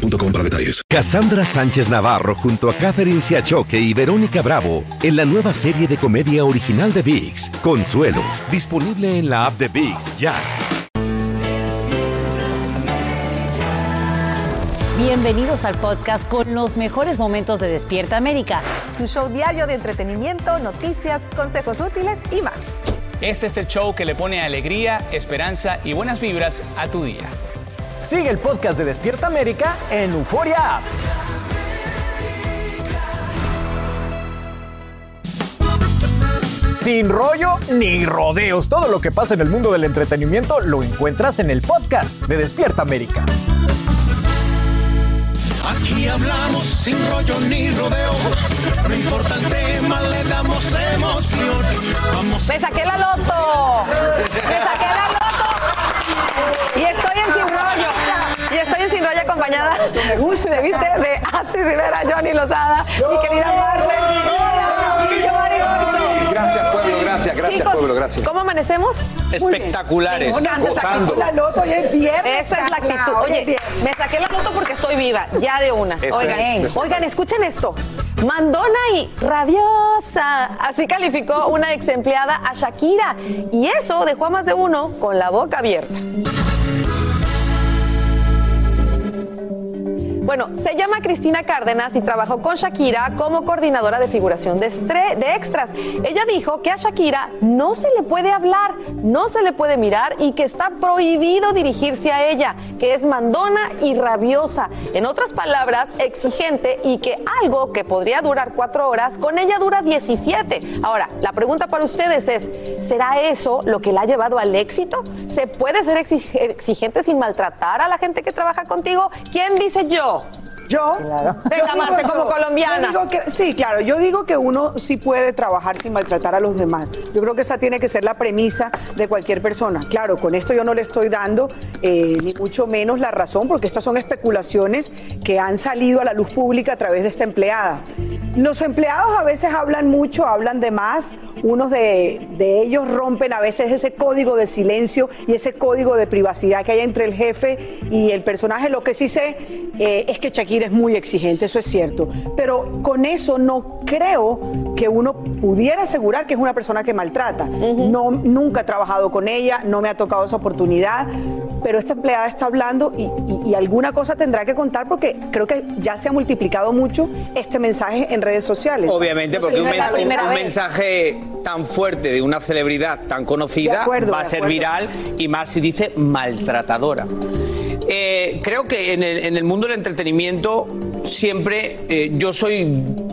boostmobile.com para detalles. Cassandra Sánchez Navarro junto a Catherine Siachoque y Verónica Bravo en la nueva serie de comedia original de VIX, Consuelo, disponible en la app de VIX ya. Bienvenidos al podcast con los mejores momentos de Despierta América. Tu show diario de entretenimiento, noticias, consejos útiles y más. Este es el show que le pone alegría, esperanza y buenas vibras a tu día. Sigue el podcast de Despierta América en Euforia App. Sin rollo ni rodeos, todo lo que pasa en el mundo del entretenimiento lo encuentras en el podcast de Despierta América. Aquí hablamos sin rollo ni rodeo. No importa el tema, le damos emoción. Vamos. Me saqué la loto. Me saqué la loto. Acompañada. Me gusta, ¿viste? De Asi Rivera, Johnny Lozada, mi querida Marce. Gracias, pueblo, gracias, gracias, Chicos, pueblo, gracias. ¿Cómo amanecemos? Espectaculares. Gozando. la loto es viernes. Esa es la actitud. Oye, me saqué la loto porque estoy viva, ya de una. Eso Oigan, es, eso es. oigan, escuchen esto. Mandona y rabiosa. Así calificó una ex empleada a Shakira. Y eso dejó a más de uno con la boca abierta. Bueno, se llama Cristina Cárdenas y trabajó con Shakira como coordinadora de figuración de, de extras. Ella dijo que a Shakira no se le puede hablar, no se le puede mirar y que está prohibido dirigirse a ella, que es mandona y rabiosa. En otras palabras, exigente y que algo que podría durar cuatro horas, con ella dura 17. Ahora, la pregunta para ustedes es, ¿será eso lo que la ha llevado al éxito? ¿Se puede ser exig- exigente sin maltratar a la gente que trabaja contigo? ¿Quién dice yo? Yo. Venga, Marce, como colombiana. Yo digo que, sí, claro, yo digo que uno sí puede trabajar sin maltratar a los demás. Yo creo que esa tiene que ser la premisa de cualquier persona. Claro, con esto yo no le estoy dando eh, ni mucho menos la razón, porque estas son especulaciones que han salido a la luz pública a través de esta empleada. Los empleados a veces hablan mucho, hablan de más. Unos de, de ellos rompen a veces ese código de silencio y ese código de privacidad que hay entre el jefe y el personaje. Lo que sí sé eh, es que Shakira es muy exigente, eso es cierto. Pero con eso no creo que uno pudiera asegurar que es una persona que maltrata. no, nunca he trabajado con ella, no me ha tocado esa oportunidad. Pero esta empleada está hablando y, y- y alguna cosa tendrá que contar porque creo que ya se ha multiplicado mucho este mensaje en redes sociales. Obviamente, porque un, mensaje tan fuerte de una celebridad tan conocida acuerdo, va a ser viral y más si dice maltratadora. Eh, creo que en el, en el mundo del entretenimiento siempre eh, yo soy,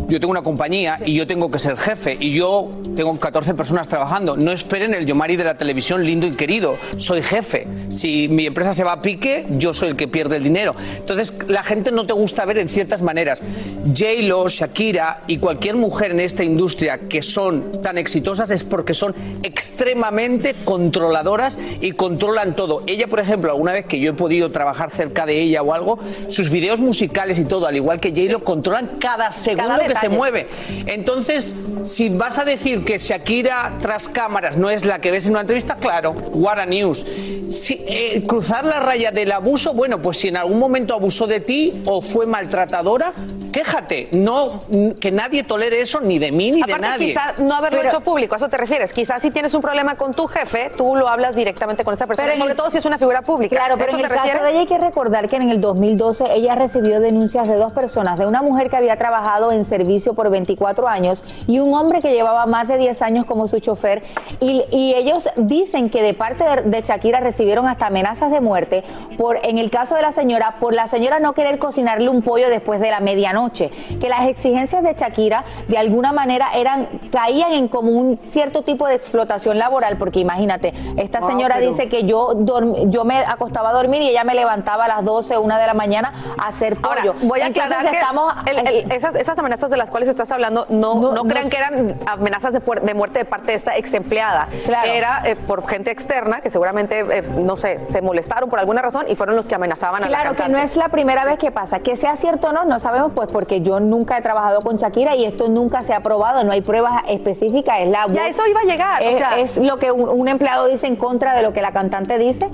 yo tengo una compañía y yo tengo que ser jefe y yo tengo 14 personas trabajando. No esperen el Yomari de la televisión lindo y querido. Soy jefe. Si mi empresa se va a pique, yo soy el que pierde el dinero. Entonces la gente no te gusta ver en ciertas maneras. J-Lo, Shakira y cualquier mujer en esta industria que son tan exitosas es porque son extremadamente controladoras y controlan todo. Ella, por ejemplo, alguna vez que yo he podido trabajar cerca de ella o algo, sus videos musicales y todo, al igual que J-Lo, controlan cada segundo Cada que se mueve. Entonces, si vas a decir que Shakira tras cámaras no es la que ves en una entrevista, claro, what a news. Eh, cruzar la raya del abuso, bueno, pues si en algún momento abusó de ti o fue maltratadora, quéjate. No, que nadie tolere eso ni de mí ni de nadie. quizás no haberlo Pero- hecho público, ¿a eso te refieres? Quizás si tienes un problema con tu jefe, tú lo hablas directamente con esa persona, Pero sobre el- todo si es una figura pública. Claro, pero ¿Eso en el caso de ella hay que recordar que en el 2012 ella recibió denuncias de dos personas, de una mujer que había trabajado en servicio por 24 años y un hombre que llevaba más de 10 años como su chofer. Y, y ellos dicen que de parte de, de Shakira recibieron hasta amenazas de muerte por, en el caso de la señora, por la señora no querer cocinarle un pollo después de la medianoche. Noche, que las exigencias de Shakira de alguna manera eran caían en como un cierto tipo de explotación laboral, porque imagínate, esta señora pero- dice que yo dorm- yo me acostaba a dormir y ella me levantaba a las 12, 1 de la mañana a hacer pollo. Ahora, voy a Entonces aclarar que estamos el- el- esas, esas amenazas de las cuales estás hablando no, No, crean que eran amenazas de, muerte de parte de esta ex empleada. Claro. Era eh, por gente externa que seguramente, eh, no sé, se molestaron por alguna razón y fueron los que amenazaban a la Claro que no es la primera vez que pasa. Que sea cierto o no, no sabemos, pues porque yo nunca he trabajado con Shakira y esto nunca se ha probado, no hay pruebas específicas. Es la Ya, eso iba a llegar, o Es, sea- es lo que un, un empleado dice en contra de lo que la cantante dice,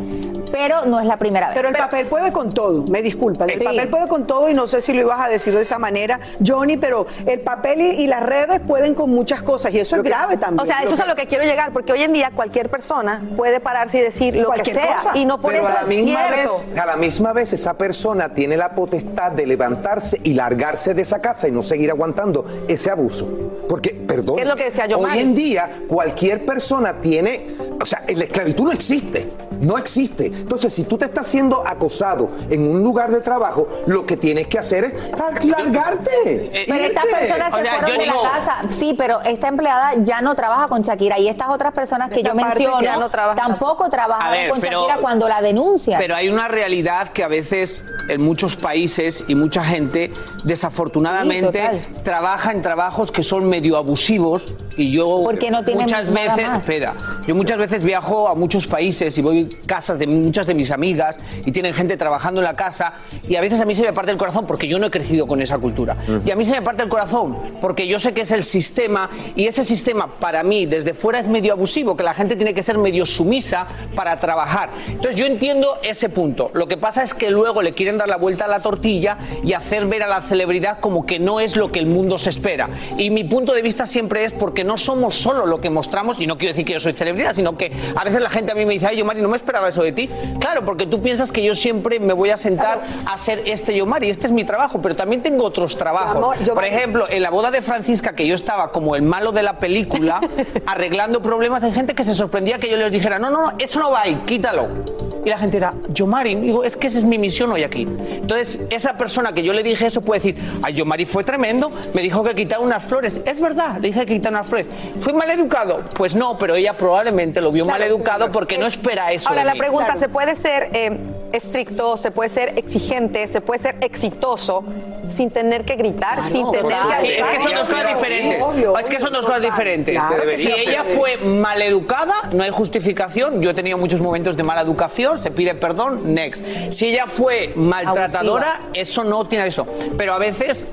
pero no es la primera vez. Pero el papel puede con todo, me disculpan. El Sí. papel puede con todo y no sé si lo ibas a decir de esa manera, Johnny, pero el papel y, y las redes pueden con muchas cosas y eso es grave también. O sea, eso es a lo que quiero llegar, porque hoy en día cualquier persona puede pararse y decir lo que sea. cosa. Y no por Pero eso a la misma vez, a la misma vez esa persona tiene la potestad de levantarse y largarse de esa casa y no seguir aguantando ese abuso. Porque, perdón, ¿Qué es lo que decía Yomari? hoy en día cualquier persona tiene, o sea, la esclavitud no existe, no existe. Entonces, si tú te estás siendo acosado en un lugar de trabajo, lo que tienes que hacer es largarte. Pero estas personas se O sea, fueron de digo- la casa. Sí, pero esta empleada ya no trabaja con Shakira y estas otras personas que Esta yo menciono ya no trabaja. tampoco A trabajaron ver, con pero- Shakira cuando la denuncian. Pero hay una realidad que a veces en muchos países y mucha gente desafortunadamente Sí, trabaja en trabajos que son medio abusivos y yo Porque no muchas nada veces, más. espera, yo muchas veces viajo a muchos países y voy a casas de muchas de mis amigas y tienen gente trabajando en la casa y a veces a mí se me parte el corazón porque yo no he crecido con esa cultura. Y a mí se me parte el corazón porque yo sé que es el sistema y ese sistema para mí desde fuera es medio abusivo, que la gente tiene que ser medio sumisa para trabajar. Entonces yo entiendo ese punto. Lo que pasa es que luego le quieren dar la vuelta a la tortilla y hacer ver a la celebridad como que no es lo que el mundo se espera. Y mi punto de vista siempre es porque no somos solo lo que mostramos, y no quiero decir que yo soy celebridad, sino que a veces la gente a mí me dice, ay, yo Mari, no me esperaba eso de ti. Claro, porque tú piensas que yo siempre me voy a sentar a ser este yo Mari, este es mi trabajo, pero también tengo otros trabajos. Amor, Por ejemplo, en la boda de Francisca, que yo estaba como el malo de la película, arreglando problemas, hay gente que se sorprendía que yo les dijera, no, no, no, eso no va ahí, quítalo. Y la gente era, Yomari, digo, es que esa es mi misión hoy aquí. Entonces, esa persona que yo le dije eso puede decir, ay, Yomari fue tremendo, me dijo que quitara unas flores. Es verdad, le dije que quitara unas flores. ¿Fue mal educado? Pues no, pero ella probablemente lo vio mal educado porque no espera eso. Ahora de la mí. pregunta, ¿se puede ser eh, estricto, se puede ser exigente, se puede ser exitoso sin tener que gritar, sin tener Sí, que... es que son dos cosas diferentes. es que son dos cosas diferentes. Claro, si ella ser. fue maleducada, no hay justificación. Yo he tenido muchos momentos de mala educación, se pide perdón, next. Si ella fue maltratadora, eso no tiene eso. Pero a veces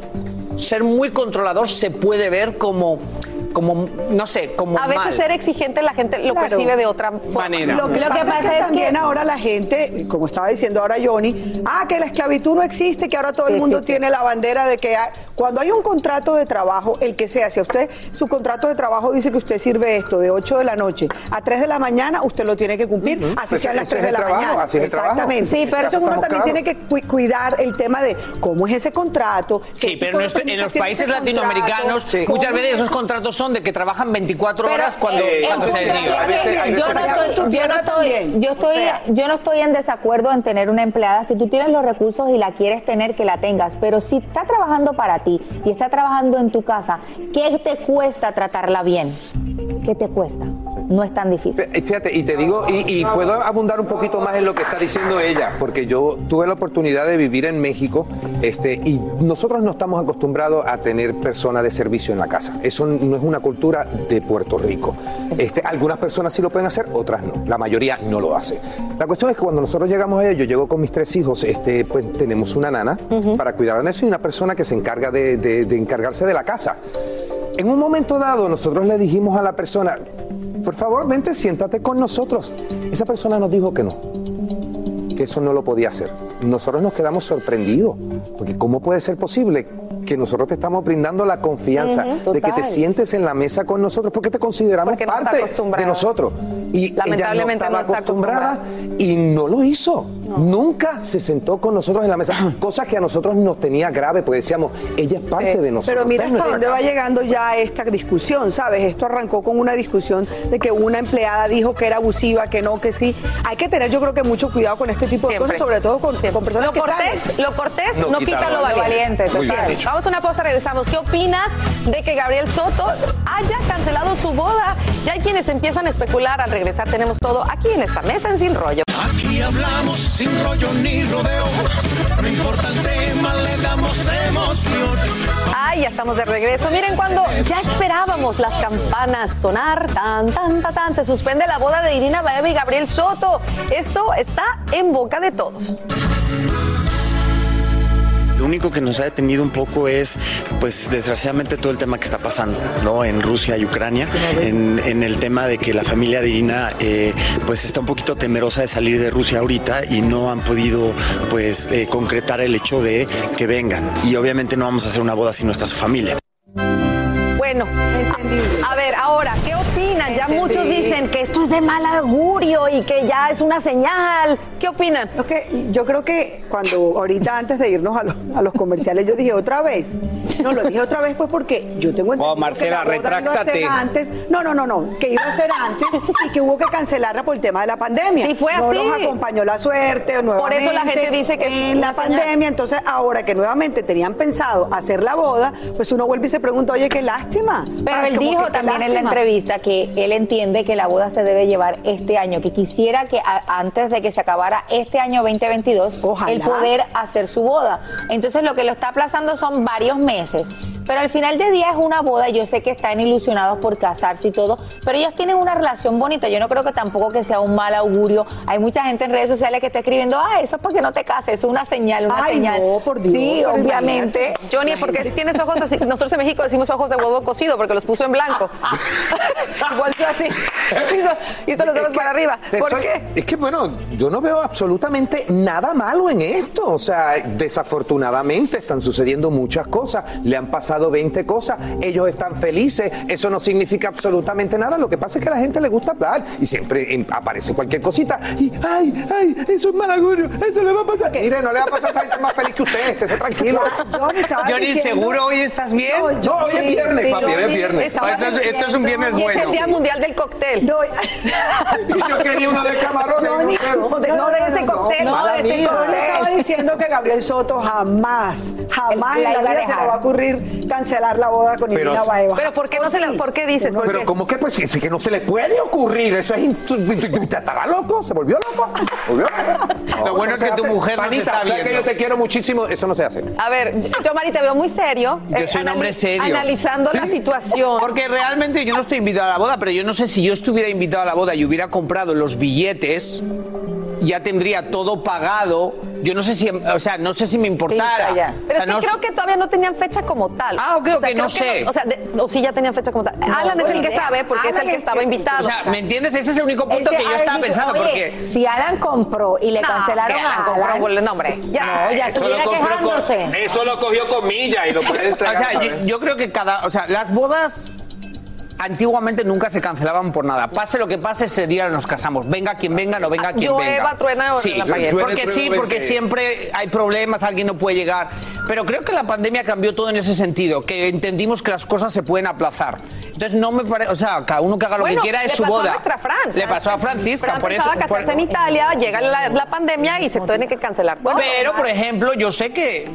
ser muy controlador se puede ver como, como no sé, como A veces mal. ser exigente la gente lo Claro. percibe de otra forma. Manera. Lo que, Lo que pasa, pasa es que es también que- ahora la gente, como estaba diciendo ahora Johnny, ah, que la esclavitud no existe, que ahora todo el mundo sí, sí. tiene la bandera de que hay- cuando hay un contrato de trabajo, el que sea, si a usted su contrato de trabajo dice que usted sirve esto de 8 de la noche a 3 de la mañana, usted lo tiene que cumplir, así Ese- sean las ese 3 es de el la trabajo, mañana. así es el trabajo. Exactamente. Sí, pero Entonces uno también tiene que cu- cuidar el tema de cómo es ese contrato. Sí, pero en los países latinoamericanos muchas veces es- esos contratos son de que trabajan 24 Pero, horas cuando, eh, cuando se yo, no yo no estoy en desacuerdo en tener una empleada. Si tú tienes los recursos y la quieres tener, que la tengas. Pero si está trabajando para ti y está trabajando en tu casa, ¿qué te cuesta tratarla bien? ¿Qué te cuesta? No es tan difícil. Fí- Fíjate, y te digo, y, y puedo abundar un poquito más en lo que está diciendo ella, porque yo tuve la oportunidad de vivir en México, este, y nosotros no estamos acostumbrados a tener personas de servicio en la casa. Eso no es una cultura de Puerto Rico. Este, algunas personas sí lo pueden hacer, otras no. La mayoría no lo hace. La cuestión es que cuando nosotros llegamos allá, yo llego con mis tres hijos, este, pues tenemos una nana para cuidar de eso y una persona que se encarga de, de- de encargarse de la casa. En un momento dado, nosotros le dijimos a la persona, por favor, vente, siéntate con nosotros. Esa persona nos dijo que no, que eso no lo podía hacer. Nosotros nos quedamos sorprendidos, porque ¿cómo puede ser posible que nosotros te estamos brindando la confianza de que te sientes en la mesa con nosotros porque te consideramos Porque parte de nosotros? Y ella no Lamentablemente estaba no está acostumbrada y no lo hizo. Nunca se sentó con nosotros en la mesa, cosa que a nosotros nos tenía grave, porque decíamos, ella es parte de nosotros. Pero mira hasta dónde va llegando ya esta discusión, ¿sabes? Esto arrancó con una discusión de que una empleada dijo que era abusiva, que no, que sí. Hay que tener, yo creo que mucho cuidado con este tipo de Siempre. cosas, sobre todo con, con personas Lo que cortés, saben. lo cortés no, No quita, lo valiente. Muy bien Total. dicho. Vamos a una pausa, regresamos. ¿Qué opinas de que Gabriel Soto haya cancelado su boda? Ya hay quienes empiezan a especular. Al regresar tenemos todo aquí en esta mesa en Sin Rollo. Aquí hablamos sin rollo ni rodeo. No importa el tema, le damos emoción. Ay, ya estamos de regreso. Miren, cuando ya esperábamos las campanas sonar, tan, tan, tan, tan, se suspende la boda de Irina Baeva y Gabriel Soto. Esto está en boca de todos. Lo único que nos ha detenido un poco es, pues desgraciadamente todo el tema que está pasando, ¿no? En Rusia y Ucrania, en, en el tema de que la familia de Irina, eh, pues está un poquito temerosa de salir de Rusia ahorita y no han podido, pues, eh, concretar el hecho de que vengan. Y obviamente no vamos a hacer una boda si no está su familia. Bueno, a, ver, ahora, ¿qué opinan? Ya muchos dicen que esto es de mal augurio y que ya es una señal. ¿Qué opinan? Lo que- yo creo que cuando ahorita antes de irnos a los, a los comerciales yo dije otra vez. No, lo dije otra vez fue porque yo tengo entendido Oh, Marcela, que la boda iba a ser antes. No, no, no, no, que iba a ser antes y que hubo que cancelarla por el tema de la pandemia. Sí, fue no así. nos acompañó la suerte nuevamente. eso la gente dice que es en la una señal. pandemia, entonces ahora que nuevamente tenían pensado hacer la boda, pues uno vuelve y se pregunta, "Oye, qué lástima." Pero Ay, él dijo también en la entrevista que él entiende que la boda se debe llevar este año, que quisiera que a- antes de que se acabara este año 2022, Ojalá. el poder hacer su boda. Entonces lo que lo está aplazando son varios meses. Pero al final del día es una boda, yo sé que están ilusionados por casarse y todo, pero ellos tienen una relación bonita, yo no creo que tampoco que sea un mal augurio. Hay mucha gente en redes sociales que está escribiendo, ah, eso es para que no te cases, es una señal, una Ay, señal. no, por Dios, sí, obviamente. Johnny, porque tienes ojos así. Nosotros en México decimos ojos de huevo cocido porque los puso en blanco. Igual tú así. Hizo, hizo los ojos para arriba. ¿Por soy- qué? Es que, bueno, yo no veo absolutamente nada malo en esto. O sea, desafortunadamente están sucediendo muchas cosas. Le han pasado 20 cosas. Ellos están felices. Eso no significa absolutamente nada. Lo que pasa es que a la gente le gusta hablar y siempre em, aparece cualquier cosita. Y, ay, ay, eso es mal augurio. Eso le va a pasar. Mire, no le va a pasar a esa gente más feliz que usted. Esté tranquilo. Johnny, diciendo- ¿seguro hoy estás bien? No, No, hoy es viernes, sí, papi, hoy es viernes. estaba Esto es- esto es un viernes Y es el bueno. Día Mundial del Cóctel. No, Y yo quería uno de camarones. No puedo. de- no de ese cóctel, no, de ese cóctel. Le estaba diciendo que Gabriel Soto jamás, jamás en la vida se le va a ocurrir cancelar la boda con Pero- Irina Baeva. Pero ¿por qué no se le- por qué dices? ¿Por Pero qué? como que pues si, si que no se le puede ocurrir, eso es estará loco, se volvió loco. Volvió. Lo bueno es que tu mujer nos Panita, está sabes que yo te quiero muchísimo, eso no se hace. A ver, yo, Mari, te veo muy serio. Yo eh, soy un hombre serio. Analizando la situación. Porque realmente yo no estoy invitado a la boda, pero yo no sé si yo estuviera invitado a la boda y hubiera comprado los billetes, ya tendría todo pagado. Yo no sé si, o sea, no sé si me importara. Sí, ya. Pero O es sea, que no- creo que todavía no tenían fecha como tal. Ah, ok, O sea, ok, no sé. o sea, de- o sí ya tenían fecha como tal. Alan es el que idea. sabe porque es el que es estaba invitado. O sea, ¿me entiendes? Ese es el único punto Ese que yo estaba dijo, pensando, "Oye, porque... Si Alan compró y le No, cancelaron que a Alan compró, Alan, bueno, no, hombre, ya. no, ya Eso lo, estuviera compró quejándose. con, eso lo cogió con milla y lo puede O entregar. sea, yo, yo creo que cada, o sea, las bodas antiguamente nunca se cancelaban por nada. Pase lo que pase, ese día nos casamos. Venga quien venga, no venga quien Llueva, venga. truena o sí, relampaguee. Truene, porque truene, sí, porque siempre hay problemas, alguien no puede llegar. Pero creo que la pandemia cambió todo en ese sentido, que entendimos que las cosas se pueden aplazar. Entonces no me parece, o sea, cada uno que haga lo Bueno, que quiera es le su pasó boda. A nuestra Fran. Le pasó a Francisca, Fran por eso. por- casarse en Italia, llega la, la pandemia y se tiene que cancelar todo. pero, por ejemplo, yo sé que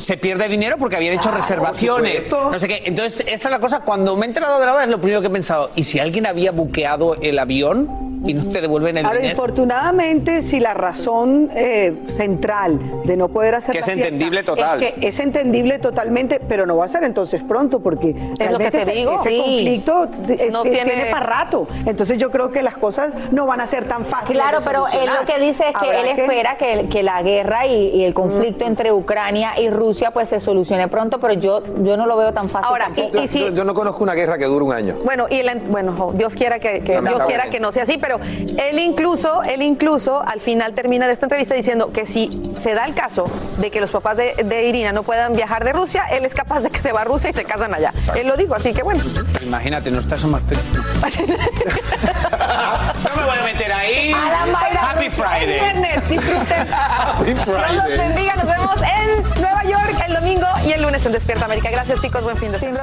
se pierde dinero porque habían hecho reservaciones. supuesto. No sé qué. Entonces, esa es la cosa. Cuando me he enterado de la boda, es lo primero que he pensado. ¿Y si alguien había buqueado el avión y no te devuelven el Ahora, dinero? infortunadamente, si la razón eh, central de no poder hacer Que la es fiesta entendible total. Es, que es entendible totalmente, pero no va a ser entonces pronto, porque lo que te ese, digo. ese Sí. conflicto eh, No eh, tiene- tiene... para rato. Entonces yo creo que las cosas no van a ser tan fáciles. Claro, de pero él lo que dice es que él espera que, que la guerra y, y el conflicto entre Ucrania y Rusia pues se solucione pronto, pero yo, yo no lo veo tan fácil. Ahora, y, y si, Yo, yo no conozco una guerra que dure un año. Bueno, y el en- bueno, Dios quiera que, que- Dios quiera que no sea así, pero pero él incluso, él incluso al final termina de esta entrevista diciendo que si se da el caso de que los papás de, de Irina no puedan viajar de Rusia, él es capaz de que se va a Rusia y se casan allá. Él lo dijo, así que bueno. Imagínate, no estás más feliz. no me voy a meter ahí. Alan Mayra, Happy Rusia, Friday. es viernes, disfruten. Happy Dios los Friday. bendiga, nos vemos en Nueva York el domingo y el lunes en Despierta América. Gracias chicos, buen fin de semana.